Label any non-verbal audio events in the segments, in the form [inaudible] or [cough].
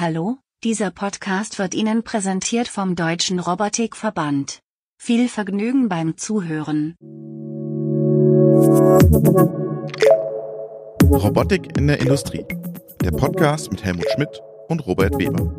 Hallo, dieser Podcast wird Ihnen präsentiert vom Deutschen Robotikverband. Viel Vergnügen beim Zuhören. Robotik in der Industrie. Der Podcast mit Helmut Schmidt und Robert Weber.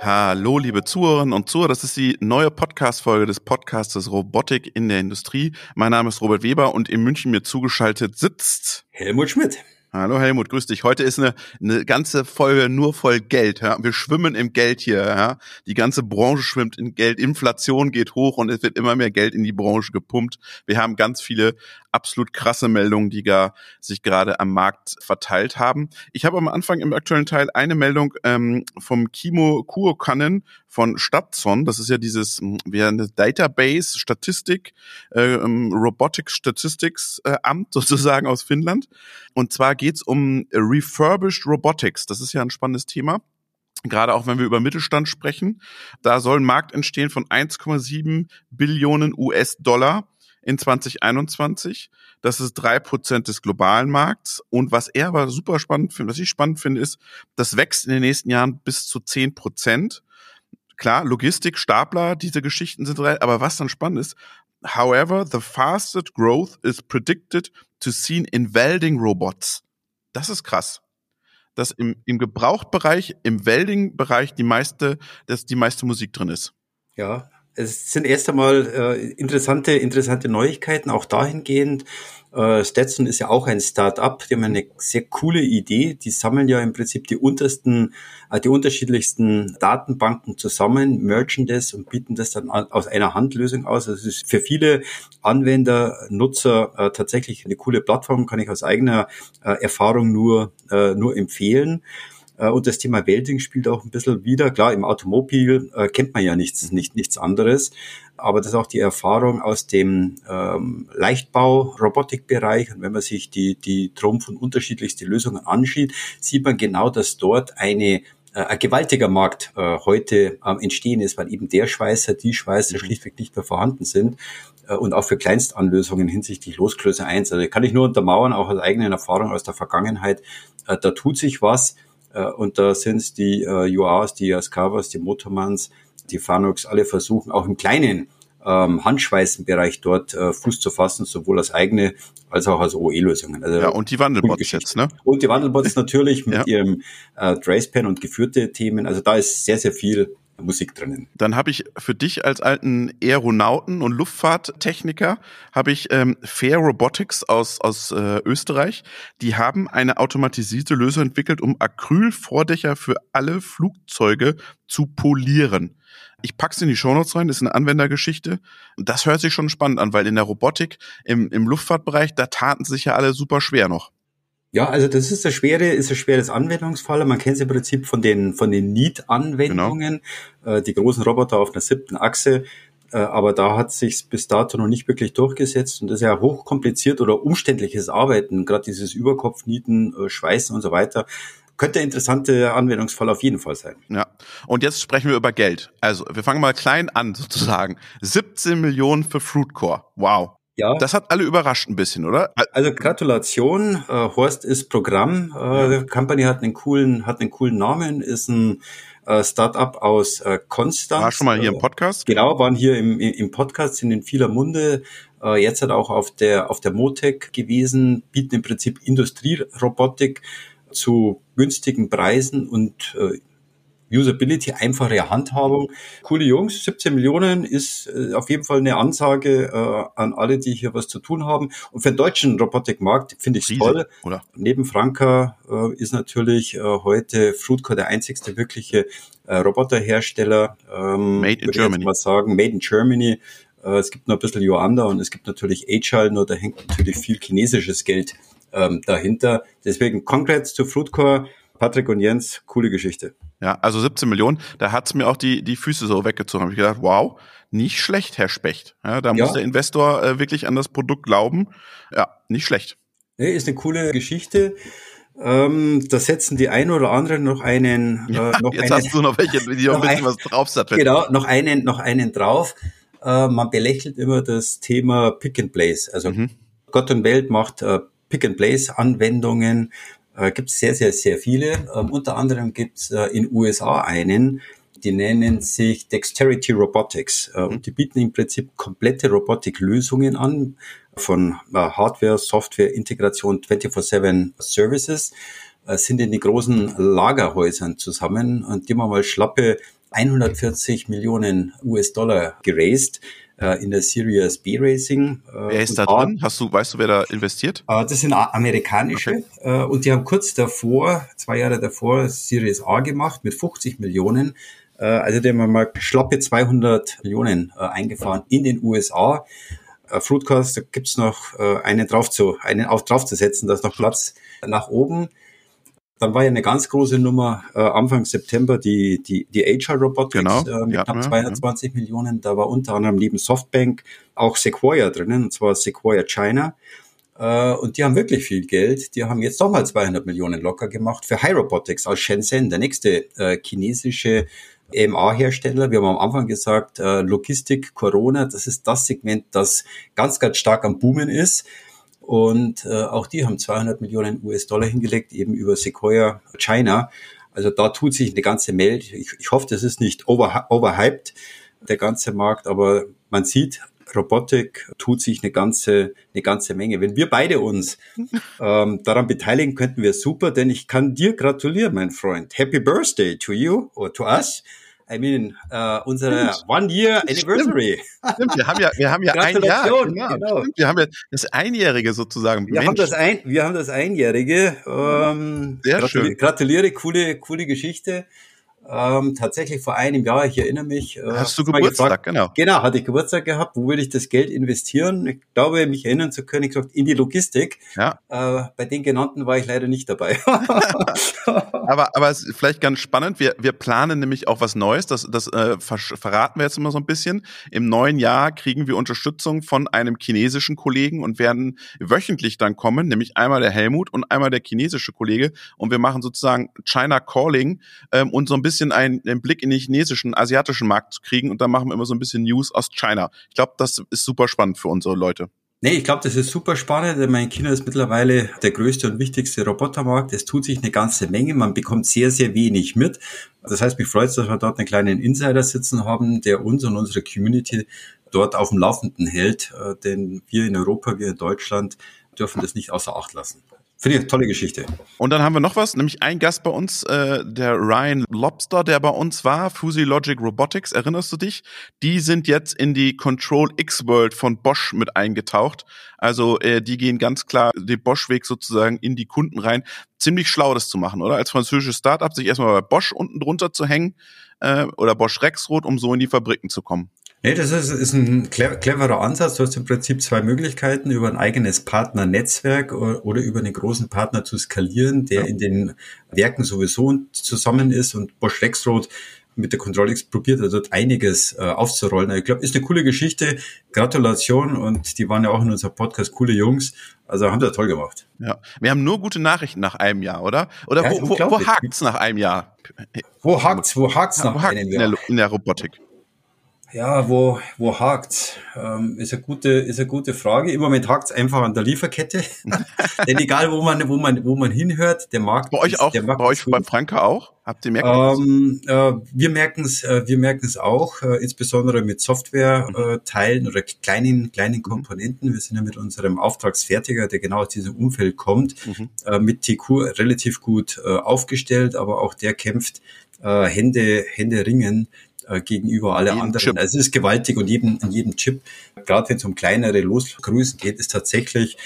Hallo, liebe Zuhörerinnen und Zuhörer, das ist die neue Podcast-Folge des Podcastes Robotik in der Industrie. Mein Name ist Robert Weber und in München mir zugeschaltet sitzt Helmut Schmidt. Hallo Helmut, grüß dich. Heute ist eine, eine ganze Folge nur voll Geld. Ja? Wir schwimmen im Geld hier. Ja? Die ganze Branche schwimmt in Geld. Inflation geht hoch und es wird immer mehr Geld in die Branche gepumpt. Wir haben ganz viele absolut krasse Meldungen, die gar sich gerade am Markt verteilt haben. Ich habe am Anfang im aktuellen Teil eine Meldung ähm, vom Kimo Kuokannen von Statson. Das ist ja dieses hm, wie eine Database Statistik, äh, Robotics Statistics äh, Amt [laughs] sozusagen aus Finnland. Und zwar geht's um Refurbished Robotics. Das ist ja ein spannendes Thema gerade auch wenn wir über Mittelstand sprechen, da soll ein Markt entstehen von 1,7 Billionen US-Dollar in 2021. Das ist drei Prozent des globalen Markts. Und was er aber super spannend findet, was ich spannend finde, ist, das wächst in den nächsten Jahren bis zu zehn Prozent. Klar, Logistik, Stapler, diese Geschichten sind, aber was dann spannend ist, however, the fastest growth is predicted to seen in welding robots. Das ist krass dass im, im Gebrauchtbereich, im Welding-Bereich die meiste, dass die meiste Musik drin ist. Ja, es sind erst einmal äh, interessante, interessante Neuigkeiten, auch dahingehend. Äh, Stetson ist ja auch ein Start-up, die haben eine sehr coole Idee. Die sammeln ja im Prinzip die untersten, äh, die unterschiedlichsten Datenbanken zusammen, mergen das und bieten das dann aus einer Handlösung aus. Also es ist für viele Anwender, Nutzer äh, tatsächlich eine coole Plattform, kann ich aus eigener äh, Erfahrung nur, äh, nur empfehlen. Äh, und das Thema Welding spielt auch ein bisschen wieder. Klar, im Automobil äh, kennt man ja nichts, nicht, nichts anderes. Aber das ist auch die Erfahrung aus dem ähm, Leichtbau-Robotikbereich. Und wenn man sich die, die Trumpf- und unterschiedlichste Lösungen ansieht, sieht man genau, dass dort eine äh, ein gewaltiger Markt äh, heute am Entstehen ist, weil eben der Schweißer, die Schweißer schlichtweg nicht mehr vorhanden sind äh, und auch für Kleinstanlösungen hinsichtlich Losgröße 1. Also kann ich nur untermauern, auch aus eigenen Erfahrungen aus der Vergangenheit, äh, da tut sich was. Äh, und da sind es die äh, UAs, die Ascavas, die Motormans, die Fanucs, alle versuchen auch im kleinen ähm, Handschweißenbereich dort äh, Fuß zu fassen, sowohl als eigene als auch als OE-Lösungen. Also, ja, und die Wandelbots jetzt, ne? Und die Wandelbots [laughs] natürlich mit ja. ihrem äh, Tracepan und geführte Themen. Also da ist sehr, sehr viel Musik drinnen. Dann habe ich für dich als alten Aeronauten und Luftfahrttechniker habe ich ähm, Fair Robotics aus aus äh, Österreich. Die haben eine automatisierte Lösung entwickelt, um Acrylvordächer für alle Flugzeuge zu polieren. Ich pack's in die Shownotes rein, das ist eine Anwendergeschichte. Das hört sich schon spannend an, weil in der Robotik, im, im Luftfahrtbereich, da taten sich ja alle super schwer noch. Ja, also das ist das schwere, ist ein schweres Anwendungsfall. Man kennt es im Prinzip von den von den Need-Anwendungen, genau. äh, die großen Roboter auf einer siebten Achse. Äh, aber da hat sich bis dato noch nicht wirklich durchgesetzt und das ist ja hochkompliziert oder umständliches Arbeiten, gerade dieses Überkopfnieten, äh, Schweißen und so weiter. Könnte ein interessanter Anwendungsfall auf jeden Fall sein. Ja. Und jetzt sprechen wir über Geld. Also, wir fangen mal klein an, sozusagen. 17 Millionen für Fruitcore. Wow. Ja. Das hat alle überrascht ein bisschen, oder? Also Gratulation, äh, Horst ist Programm. Äh, ja. Company hat einen coolen, hat einen coolen Namen, ist ein äh, Startup aus äh, Konstanz. War schon mal hier im Podcast? Genau, waren hier im, im Podcast, sind in vieler Munde. Äh, jetzt hat auch auf der auf der Motec gewesen, bieten im Prinzip Industrierobotik zu günstigen Preisen und äh, Usability, einfache Handhabung. Coole Jungs, 17 Millionen ist äh, auf jeden Fall eine Ansage äh, an alle, die hier was zu tun haben. Und für den deutschen Robotikmarkt finde ich es toll. Oder? Neben Franka äh, ist natürlich äh, heute Fruitcore der einzigste wirkliche äh, Roboterhersteller. Ähm, Made in Germany. Ich mal sagen, Made in Germany. Äh, es gibt noch ein bisschen Joanda und es gibt natürlich Agile, nur da hängt natürlich viel chinesisches Geld ähm, dahinter. Deswegen Congrats zu Fruitcore. Patrick und Jens, coole Geschichte. Ja, also 17 Millionen, da hat's mir auch die, die Füße so weggezogen. Habe ich gedacht, wow, nicht schlecht, Herr Specht. Ja, da ja. muss der Investor äh, wirklich an das Produkt glauben. Ja, nicht schlecht. Nee, ist eine coole Geschichte. Ähm, da setzen die ein oder anderen noch einen. Äh, noch jetzt einen, hast du noch welche, die noch [laughs] ein bisschen was draufsatteln. Genau, noch einen, noch einen drauf. Äh, man belächelt immer das Thema Pick and Place. Also mhm. Gott und Welt macht äh, Pick and Place Anwendungen Äh, gibt es sehr, sehr, sehr viele. Ähm, unter anderem gibt es äh, in USA einen, die nennen sich Dexterity Robotics. Äh, und die bieten im Prinzip komplette Robotik-Lösungen an, von äh, Hardware, Software, Integration, 24-7 Services, äh, sind in den großen Lagerhäusern zusammen und die haben mal schlappe 140 Millionen US-Dollar geraced in der Series B Racing. Äh, wer ist da drin? Hast du, weißt du, wer da investiert? Äh, das sind amerikanische okay. und die haben kurz davor, zwei Jahre davor, Series A gemacht mit 50 Millionen. Also die haben mal schlappe 200 Millionen eingefahren in den USA. Fruitcast, da gibt's noch einen drauf zu, einen auf draufzusetzen, da ist noch Platz nach oben. Dann war ja eine ganz große Nummer äh, Anfang September die, die, die HR Robotics genau. äh, mit ja, knapp 220 ja. Millionen. Da war unter anderem neben Softbank auch Sequoia drinnen, und zwar Sequoia China. Äh, und die haben wirklich viel Geld. Die haben jetzt nochmal 200 Millionen locker gemacht für High Robotics aus Shenzhen, der nächste äh, chinesische EMA-Hersteller. Wir haben am Anfang gesagt, äh, Logistik, Corona, das ist das Segment, das ganz, ganz stark am Boomen ist. Und äh, auch die haben 200 Millionen US-Dollar hingelegt, eben über Sequoia China. Also da tut sich eine ganze Menge. Ich, ich hoffe, das ist nicht over, overhyped, der ganze Markt, aber man sieht, Robotik tut sich eine ganze, eine ganze Menge. Wenn wir beide uns ähm, daran beteiligen, könnten wir super, denn ich kann dir gratulieren, mein Freund. Happy Birthday to you or to us. I mean, uh, unsere Stimmt. One Year Anniversary. Stimmt. Wir haben ja, wir haben ja ein Jahr. Genau. genau. Wir haben ja das Einjährige sozusagen. Wir haben das ein, wir haben das Einjährige. Ähm, Sehr gratuliere, schön. Gratuliere, coole, coole Geschichte ähm, tatsächlich vor einem Jahr, ich erinnere mich. Äh, Hast du Geburtstag, gefragt, genau. Genau, hatte ich Geburtstag gehabt. Wo würde ich das Geld investieren? Ich glaube, mich erinnern zu können, ich gesagt, in die Logistik. Ja. Äh, bei den genannten war ich leider nicht dabei. [laughs] [laughs] aber, aber es ist vielleicht ganz spannend. Wir, wir planen nämlich auch was Neues. Das, das äh, verraten wir jetzt immer so ein bisschen. Im neuen Jahr kriegen wir Unterstützung von einem chinesischen Kollegen und werden wöchentlich dann kommen, nämlich einmal der Helmut und einmal der chinesische Kollege. Und wir machen sozusagen China Calling ähm, und so ein bisschen einen, einen Blick in den chinesischen, asiatischen Markt zu kriegen und dann machen wir immer so ein bisschen News aus China. Ich glaube, das ist super spannend für unsere Leute. Nee, ich glaube, das ist super spannend. Mein China ist mittlerweile der größte und wichtigste Robotermarkt. Es tut sich eine ganze Menge. Man bekommt sehr, sehr wenig mit. Das heißt, mich freut es, dass wir dort einen kleinen Insider sitzen haben, der uns und unsere Community dort auf dem Laufenden hält. Äh, denn wir in Europa, wir in Deutschland dürfen das nicht außer Acht lassen. Finde ich eine tolle Geschichte. Und dann haben wir noch was, nämlich ein Gast bei uns, äh, der Ryan Lobster, der bei uns war, Fusi Logic Robotics, erinnerst du dich? Die sind jetzt in die Control X World von Bosch mit eingetaucht. Also äh, die gehen ganz klar den Bosch-Weg sozusagen in die Kunden rein. Ziemlich schlau, das zu machen, oder? Als französisches Startup sich erstmal bei Bosch unten drunter zu hängen äh, oder Bosch Rexroth, um so in die Fabriken zu kommen. Nee, das ist, ist ein cleverer Ansatz. Du hast im Prinzip zwei Möglichkeiten, über ein eigenes Partnernetzwerk oder über einen großen Partner zu skalieren, der in den Werken sowieso zusammen ist und Bosch Rexroth mit der Controlix probiert er dort einiges äh, aufzurollen. Ich glaube, ist eine coole Geschichte. Gratulation und die waren ja auch in unserem Podcast coole Jungs. Also haben das toll gemacht. Ja, wir haben nur gute Nachrichten nach einem Jahr, oder? Oder ja, wo, wo, wo hakt's nach einem Jahr? Wo hakt's? Wo hakt's nach wo einem Jahr? In der, in der Robotik. Ja, wo, wo hakt's? Ähm, ist eine gute, ist eine gute Frage. Im Moment hakt's einfach an der Lieferkette. [laughs] Denn egal, wo man, wo man, wo man hinhört, der Markt. Bei euch ist, auch, bei euch bei Franka auch? Habt ihr merkt ähm, äh, Wir merken es, äh, wir merken es auch, äh, insbesondere mit Software-Teilen mhm. oder kleinen, kleinen Komponenten. Wir sind ja mit unserem Auftragsfertiger, der genau aus diesem Umfeld kommt, mhm. äh, mit TQ relativ gut äh, aufgestellt, aber auch der kämpft äh, Hände, Hände ringen äh, gegenüber alle anderen. Chip. Also es ist gewaltig und jedem, an jedem Chip, gerade wenn es um kleinere Losgrößen geht, ist tatsächlich,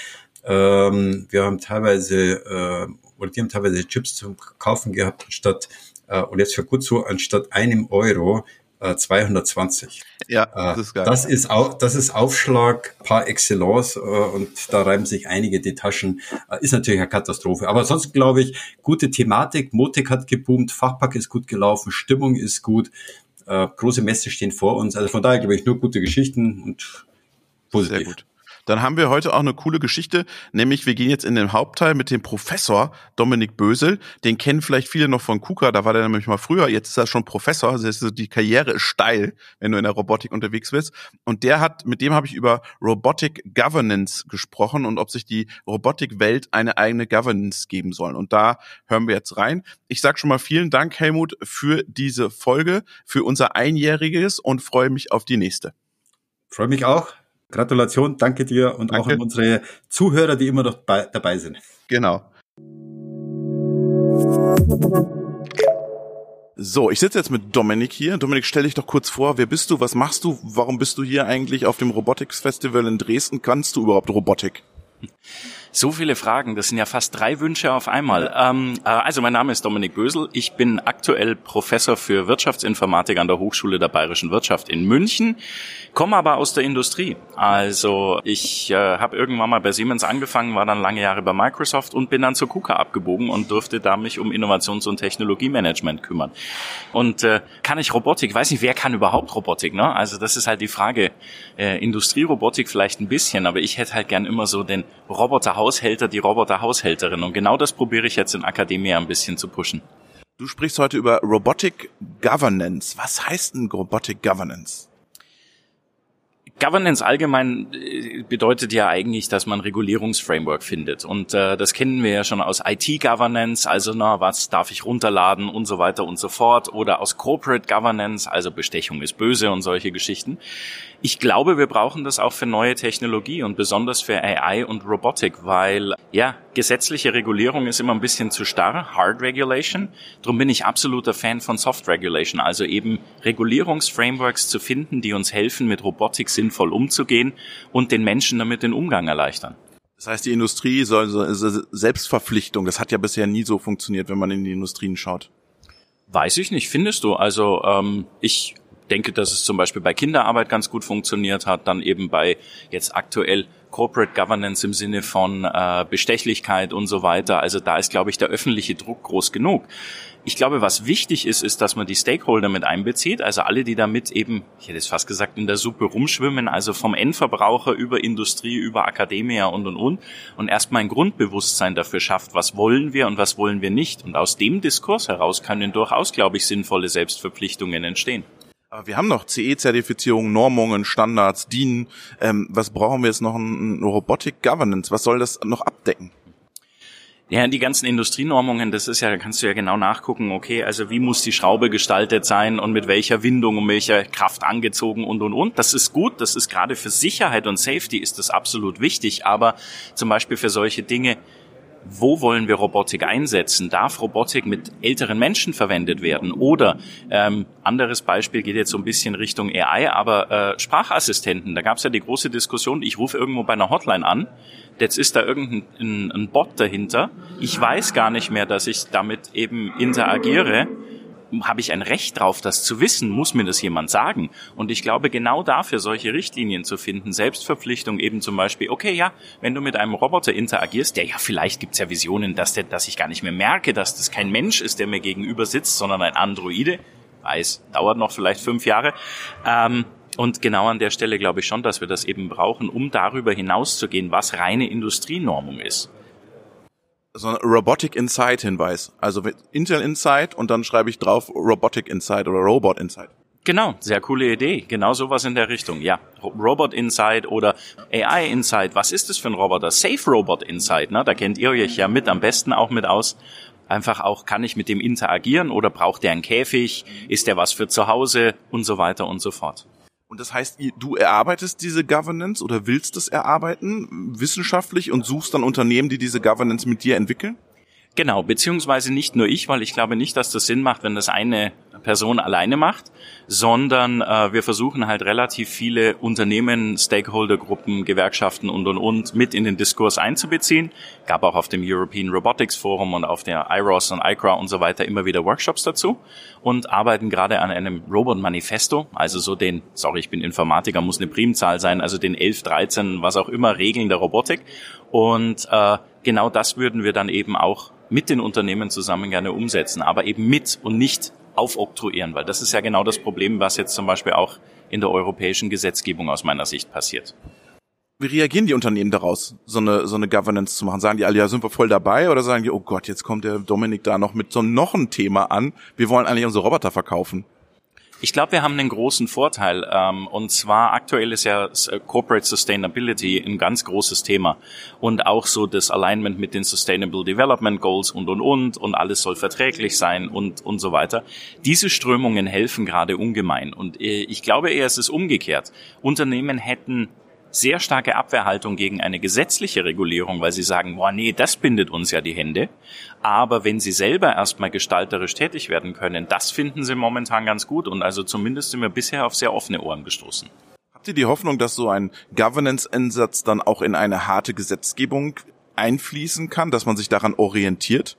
ähm, wir haben teilweise, äh, oder die haben teilweise Chips zum Kaufen gehabt, anstatt, äh, und jetzt für gut so, anstatt einem Euro 220. Äh, ja, das ist geil. Das ist, auch, das ist Aufschlag par excellence äh, und da reiben sich einige die Taschen. Ist natürlich eine Katastrophe. Aber sonst glaube ich, gute Thematik. Motik hat geboomt, Fachpack ist gut gelaufen, Stimmung ist gut. Äh, große Messe stehen vor uns. Also von daher glaube ich nur gute Geschichten und positiv. Sehr gut. Dann haben wir heute auch eine coole Geschichte, nämlich wir gehen jetzt in den Hauptteil mit dem Professor Dominik Bösel. Den kennen vielleicht viele noch von KUKA, da war der nämlich mal früher, jetzt ist er schon Professor, also die Karriere ist steil, wenn du in der Robotik unterwegs bist. Und der hat, mit dem habe ich über Robotic Governance gesprochen und ob sich die Robotikwelt eine eigene Governance geben soll. Und da hören wir jetzt rein. Ich sage schon mal vielen Dank, Helmut, für diese Folge, für unser Einjähriges und freue mich auf die nächste. Freue mich auch. Gratulation, danke dir und danke. auch an unsere Zuhörer, die immer noch bei, dabei sind. Genau. So, ich sitze jetzt mit Dominik hier. Dominik, stell dich doch kurz vor, wer bist du, was machst du, warum bist du hier eigentlich auf dem Robotics Festival in Dresden? Kannst du überhaupt Robotik? So viele Fragen, das sind ja fast drei Wünsche auf einmal. Ähm, äh, also mein Name ist Dominik Bösel, ich bin aktuell Professor für Wirtschaftsinformatik an der Hochschule der Bayerischen Wirtschaft in München komme aber aus der Industrie. Also ich äh, habe irgendwann mal bei Siemens angefangen, war dann lange Jahre bei Microsoft und bin dann zur KUKA abgebogen und durfte da mich um Innovations- und Technologiemanagement kümmern. Und äh, kann ich Robotik? Weiß nicht, wer kann überhaupt Robotik? Ne? Also das ist halt die Frage. Äh, Industrierobotik vielleicht ein bisschen, aber ich hätte halt gern immer so den Roboterhaushälter, die Roboterhaushälterin. Und genau das probiere ich jetzt in Akademie ein bisschen zu pushen. Du sprichst heute über Robotic Governance. Was heißt denn Robotic Governance? Governance allgemein äh, bedeutet ja eigentlich, dass man Regulierungsframework findet. Und äh, das kennen wir ja schon aus IT-Governance, also na, was darf ich runterladen und so weiter und so fort. Oder aus Corporate Governance, also Bestechung ist böse und solche Geschichten. Ich glaube, wir brauchen das auch für neue Technologie und besonders für AI und Robotik, weil ja, gesetzliche Regulierung ist immer ein bisschen zu starr, Hard Regulation. Darum bin ich absoluter Fan von Soft Regulation, also eben Regulierungsframeworks zu finden, die uns helfen, mit Robotik sinnvoll umzugehen und den Menschen damit den Umgang erleichtern. Das heißt, die Industrie soll so Selbstverpflichtung, das hat ja bisher nie so funktioniert, wenn man in die Industrien schaut. Weiß ich nicht, findest du? Also ähm, ich denke, dass es zum Beispiel bei Kinderarbeit ganz gut funktioniert hat, dann eben bei jetzt aktuell Corporate Governance im Sinne von äh, Bestechlichkeit und so weiter. Also da ist, glaube ich, der öffentliche Druck groß genug. Ich glaube, was wichtig ist, ist, dass man die Stakeholder mit einbezieht, also alle, die damit eben, ich hätte es fast gesagt, in der Suppe rumschwimmen, also vom Endverbraucher über Industrie, über Akademia und und und und erstmal ein Grundbewusstsein dafür schafft, was wollen wir und was wollen wir nicht. Und aus dem Diskurs heraus können durchaus, glaube ich, sinnvolle Selbstverpflichtungen entstehen. Aber wir haben noch CE-Zertifizierung, Normungen, Standards, DIN. Ähm, was brauchen wir jetzt noch? Ein, Robotic Governance. Was soll das noch abdecken? Ja, die ganzen Industrienormungen, das ist ja, da kannst du ja genau nachgucken, okay, also wie muss die Schraube gestaltet sein und mit welcher Windung und welcher Kraft angezogen und und und. Das ist gut, das ist gerade für Sicherheit und Safety ist das absolut wichtig, aber zum Beispiel für solche Dinge, wo wollen wir Robotik einsetzen? Darf Robotik mit älteren Menschen verwendet werden? Oder ähm, anderes Beispiel geht jetzt so ein bisschen Richtung AI, aber äh, Sprachassistenten. Da gab es ja die große Diskussion, ich rufe irgendwo bei einer Hotline an, jetzt ist da irgendein ein Bot dahinter. Ich weiß gar nicht mehr, dass ich damit eben interagiere habe ich ein Recht drauf, das zu wissen? Muss mir das jemand sagen? Und ich glaube, genau dafür solche Richtlinien zu finden, Selbstverpflichtung eben zum Beispiel, okay, ja, wenn du mit einem Roboter interagierst, der ja, vielleicht gibt's ja Visionen, dass, der, dass ich gar nicht mehr merke, dass das kein Mensch ist, der mir gegenüber sitzt, sondern ein Androide. Weiß, dauert noch vielleicht fünf Jahre. Ähm, und genau an der Stelle glaube ich schon, dass wir das eben brauchen, um darüber hinauszugehen, was reine Industrienormung ist so ein Robotic Insight Hinweis. Also Intel Insight und dann schreibe ich drauf Robotic Insight oder Robot Insight. Genau, sehr coole Idee. Genau sowas in der Richtung. Ja, Robot Insight oder AI Insight. Was ist das für ein Roboter? Safe Robot Insight, ne? Da kennt ihr euch ja mit am besten auch mit aus. Einfach auch, kann ich mit dem interagieren oder braucht der einen Käfig? Ist der was für zu Hause? Und so weiter und so fort. Und das heißt, du erarbeitest diese Governance oder willst es erarbeiten wissenschaftlich und suchst dann Unternehmen, die diese Governance mit dir entwickeln? Genau, beziehungsweise nicht nur ich, weil ich glaube nicht, dass das Sinn macht, wenn das eine Person alleine macht, sondern äh, wir versuchen halt relativ viele Unternehmen, Stakeholdergruppen, Gewerkschaften und und und mit in den Diskurs einzubeziehen. Gab auch auf dem European Robotics Forum und auf der IROS und ICRA und so weiter immer wieder Workshops dazu und arbeiten gerade an einem Robot Manifesto, also so den, sorry, ich bin Informatiker, muss eine Primzahl sein, also den 11, 13, was auch immer Regeln der Robotik und äh, genau das würden wir dann eben auch mit den Unternehmen zusammen gerne umsetzen, aber eben mit und nicht aufoktroyieren, weil das ist ja genau das Problem, was jetzt zum Beispiel auch in der europäischen Gesetzgebung aus meiner Sicht passiert. Wie reagieren die Unternehmen daraus, so eine, so eine Governance zu machen? Sagen die alle, ja, sind wir voll dabei? Oder sagen die, oh Gott, jetzt kommt der Dominik da noch mit so noch ein Thema an. Wir wollen eigentlich unsere Roboter verkaufen. Ich glaube, wir haben einen großen Vorteil. Ähm, und zwar aktuell ist ja äh, Corporate Sustainability ein ganz großes Thema. Und auch so das Alignment mit den Sustainable Development Goals und, und, und. Und alles soll verträglich sein und, und so weiter. Diese Strömungen helfen gerade ungemein. Und äh, ich glaube eher, es ist umgekehrt. Unternehmen hätten sehr starke Abwehrhaltung gegen eine gesetzliche Regulierung, weil sie sagen, boah, nee, das bindet uns ja die Hände. Aber wenn sie selber erstmal gestalterisch tätig werden können, das finden sie momentan ganz gut und also zumindest sind wir bisher auf sehr offene Ohren gestoßen. Habt ihr die Hoffnung, dass so ein Governance-Ansatz dann auch in eine harte Gesetzgebung einfließen kann, dass man sich daran orientiert?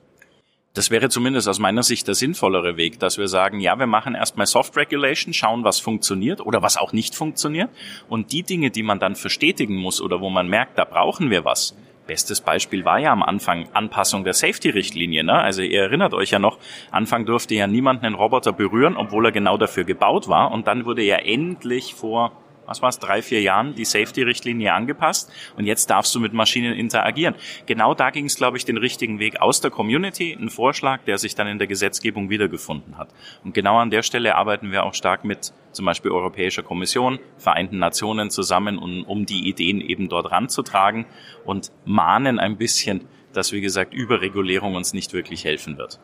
Das wäre zumindest aus meiner Sicht der sinnvollere Weg, dass wir sagen, ja, wir machen erstmal Soft Regulation, schauen, was funktioniert oder was auch nicht funktioniert. Und die Dinge, die man dann verstetigen muss oder wo man merkt, da brauchen wir was. Bestes Beispiel war ja am Anfang Anpassung der Safety-Richtlinie. Ne? Also ihr erinnert euch ja noch, Anfang durfte ja niemand einen Roboter berühren, obwohl er genau dafür gebaut war. Und dann wurde ja endlich vor was war es, drei, vier Jahren die Safety-Richtlinie angepasst und jetzt darfst du mit Maschinen interagieren. Genau da ging es, glaube ich, den richtigen Weg aus der Community, ein Vorschlag, der sich dann in der Gesetzgebung wiedergefunden hat. Und genau an der Stelle arbeiten wir auch stark mit zum Beispiel Europäischer Kommission, Vereinten Nationen zusammen, um, um die Ideen eben dort ranzutragen und mahnen ein bisschen, dass, wie gesagt, Überregulierung uns nicht wirklich helfen wird.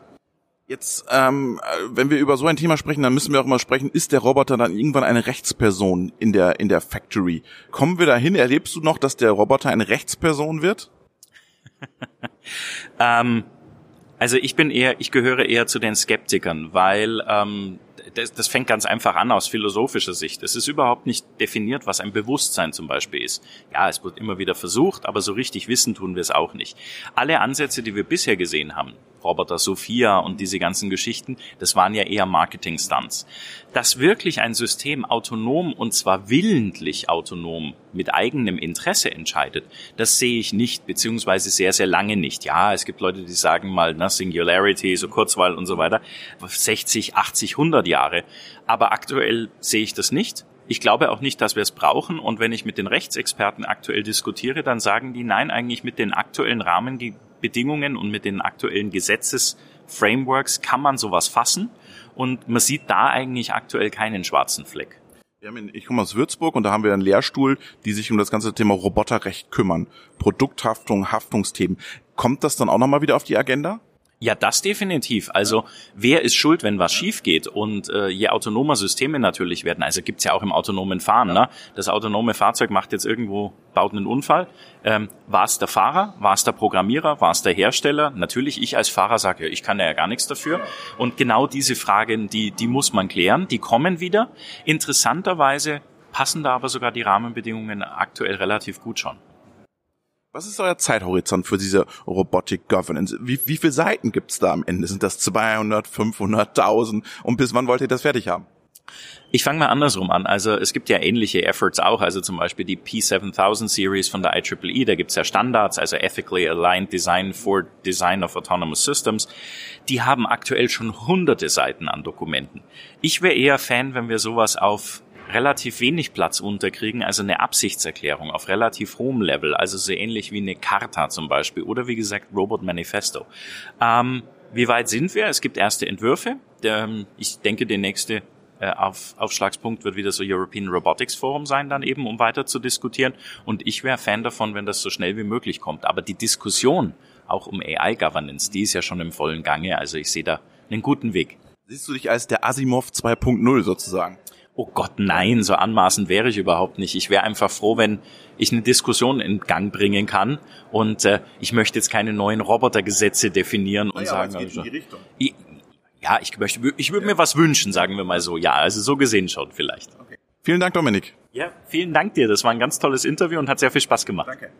Jetzt, ähm, wenn wir über so ein Thema sprechen, dann müssen wir auch mal sprechen, ist der Roboter dann irgendwann eine Rechtsperson in der, in der Factory? Kommen wir dahin? Erlebst du noch, dass der Roboter eine Rechtsperson wird? [laughs] ähm, also ich bin eher, ich gehöre eher zu den Skeptikern, weil ähm, das, das fängt ganz einfach an aus philosophischer Sicht. Es ist überhaupt nicht definiert, was ein Bewusstsein zum Beispiel ist. Ja, es wird immer wieder versucht, aber so richtig wissen tun wir es auch nicht. Alle Ansätze, die wir bisher gesehen haben, Roboter Sophia und diese ganzen Geschichten, das waren ja eher Marketing-Stunts. Dass wirklich ein System autonom und zwar willentlich autonom mit eigenem Interesse entscheidet, das sehe ich nicht, beziehungsweise sehr, sehr lange nicht. Ja, es gibt Leute, die sagen mal, na, Singularity, so Kurzwahl und so weiter, 60, 80, 100 Jahre. Aber aktuell sehe ich das nicht. Ich glaube auch nicht, dass wir es brauchen. Und wenn ich mit den Rechtsexperten aktuell diskutiere, dann sagen die, nein, eigentlich mit den aktuellen Rahmenbedingungen und mit den aktuellen Gesetzesframeworks kann man sowas fassen. Und man sieht da eigentlich aktuell keinen schwarzen Fleck. Ich komme aus Würzburg und da haben wir einen Lehrstuhl, die sich um das ganze Thema Roboterrecht kümmern. Produkthaftung, Haftungsthemen. Kommt das dann auch nochmal wieder auf die Agenda? Ja, das definitiv. Also wer ist schuld, wenn was schief geht? Und äh, je autonomer Systeme natürlich werden, also gibt's ja auch im autonomen Fahren, ne? das autonome Fahrzeug macht jetzt irgendwo, baut einen Unfall. Ähm, war es der Fahrer? War es der Programmierer? War es der Hersteller? Natürlich, ich als Fahrer sage, ich kann ja gar nichts dafür. Und genau diese Fragen, die, die muss man klären, die kommen wieder. Interessanterweise passen da aber sogar die Rahmenbedingungen aktuell relativ gut schon. Was ist euer Zeithorizont für diese Robotic Governance? Wie, wie viele Seiten gibt's da am Ende? Sind das 200, 500, 1000? Und bis wann wollt ihr das fertig haben? Ich fange mal andersrum an. Also es gibt ja ähnliche Efforts auch, also zum Beispiel die P7000 Series von der IEEE, da gibt's ja Standards, also Ethically Aligned Design for Design of Autonomous Systems. Die haben aktuell schon hunderte Seiten an Dokumenten. Ich wäre eher Fan, wenn wir sowas auf relativ wenig Platz unterkriegen, also eine Absichtserklärung auf relativ hohem Level, also so ähnlich wie eine Charta zum Beispiel oder wie gesagt Robot Manifesto. Ähm, wie weit sind wir? Es gibt erste Entwürfe. Ähm, ich denke, der nächste äh, auf, Aufschlagspunkt wird wieder so European Robotics Forum sein, dann eben, um weiter zu diskutieren. Und ich wäre Fan davon, wenn das so schnell wie möglich kommt. Aber die Diskussion auch um AI-Governance, die ist ja schon im vollen Gange. Also ich sehe da einen guten Weg. Siehst du dich als der Asimov 2.0 sozusagen? Oh Gott, nein, so anmaßend wäre ich überhaupt nicht. Ich wäre einfach froh, wenn ich eine Diskussion in Gang bringen kann. Und äh, ich möchte jetzt keine neuen Robotergesetze definieren und naja, sagen, geht also, in die Richtung. Ich, ja, ich möchte, ich würde ja. mir was wünschen, sagen wir mal so. Ja, also so gesehen schon vielleicht. Okay. Vielen Dank, Dominik. Ja, vielen Dank dir. Das war ein ganz tolles Interview und hat sehr viel Spaß gemacht. Danke.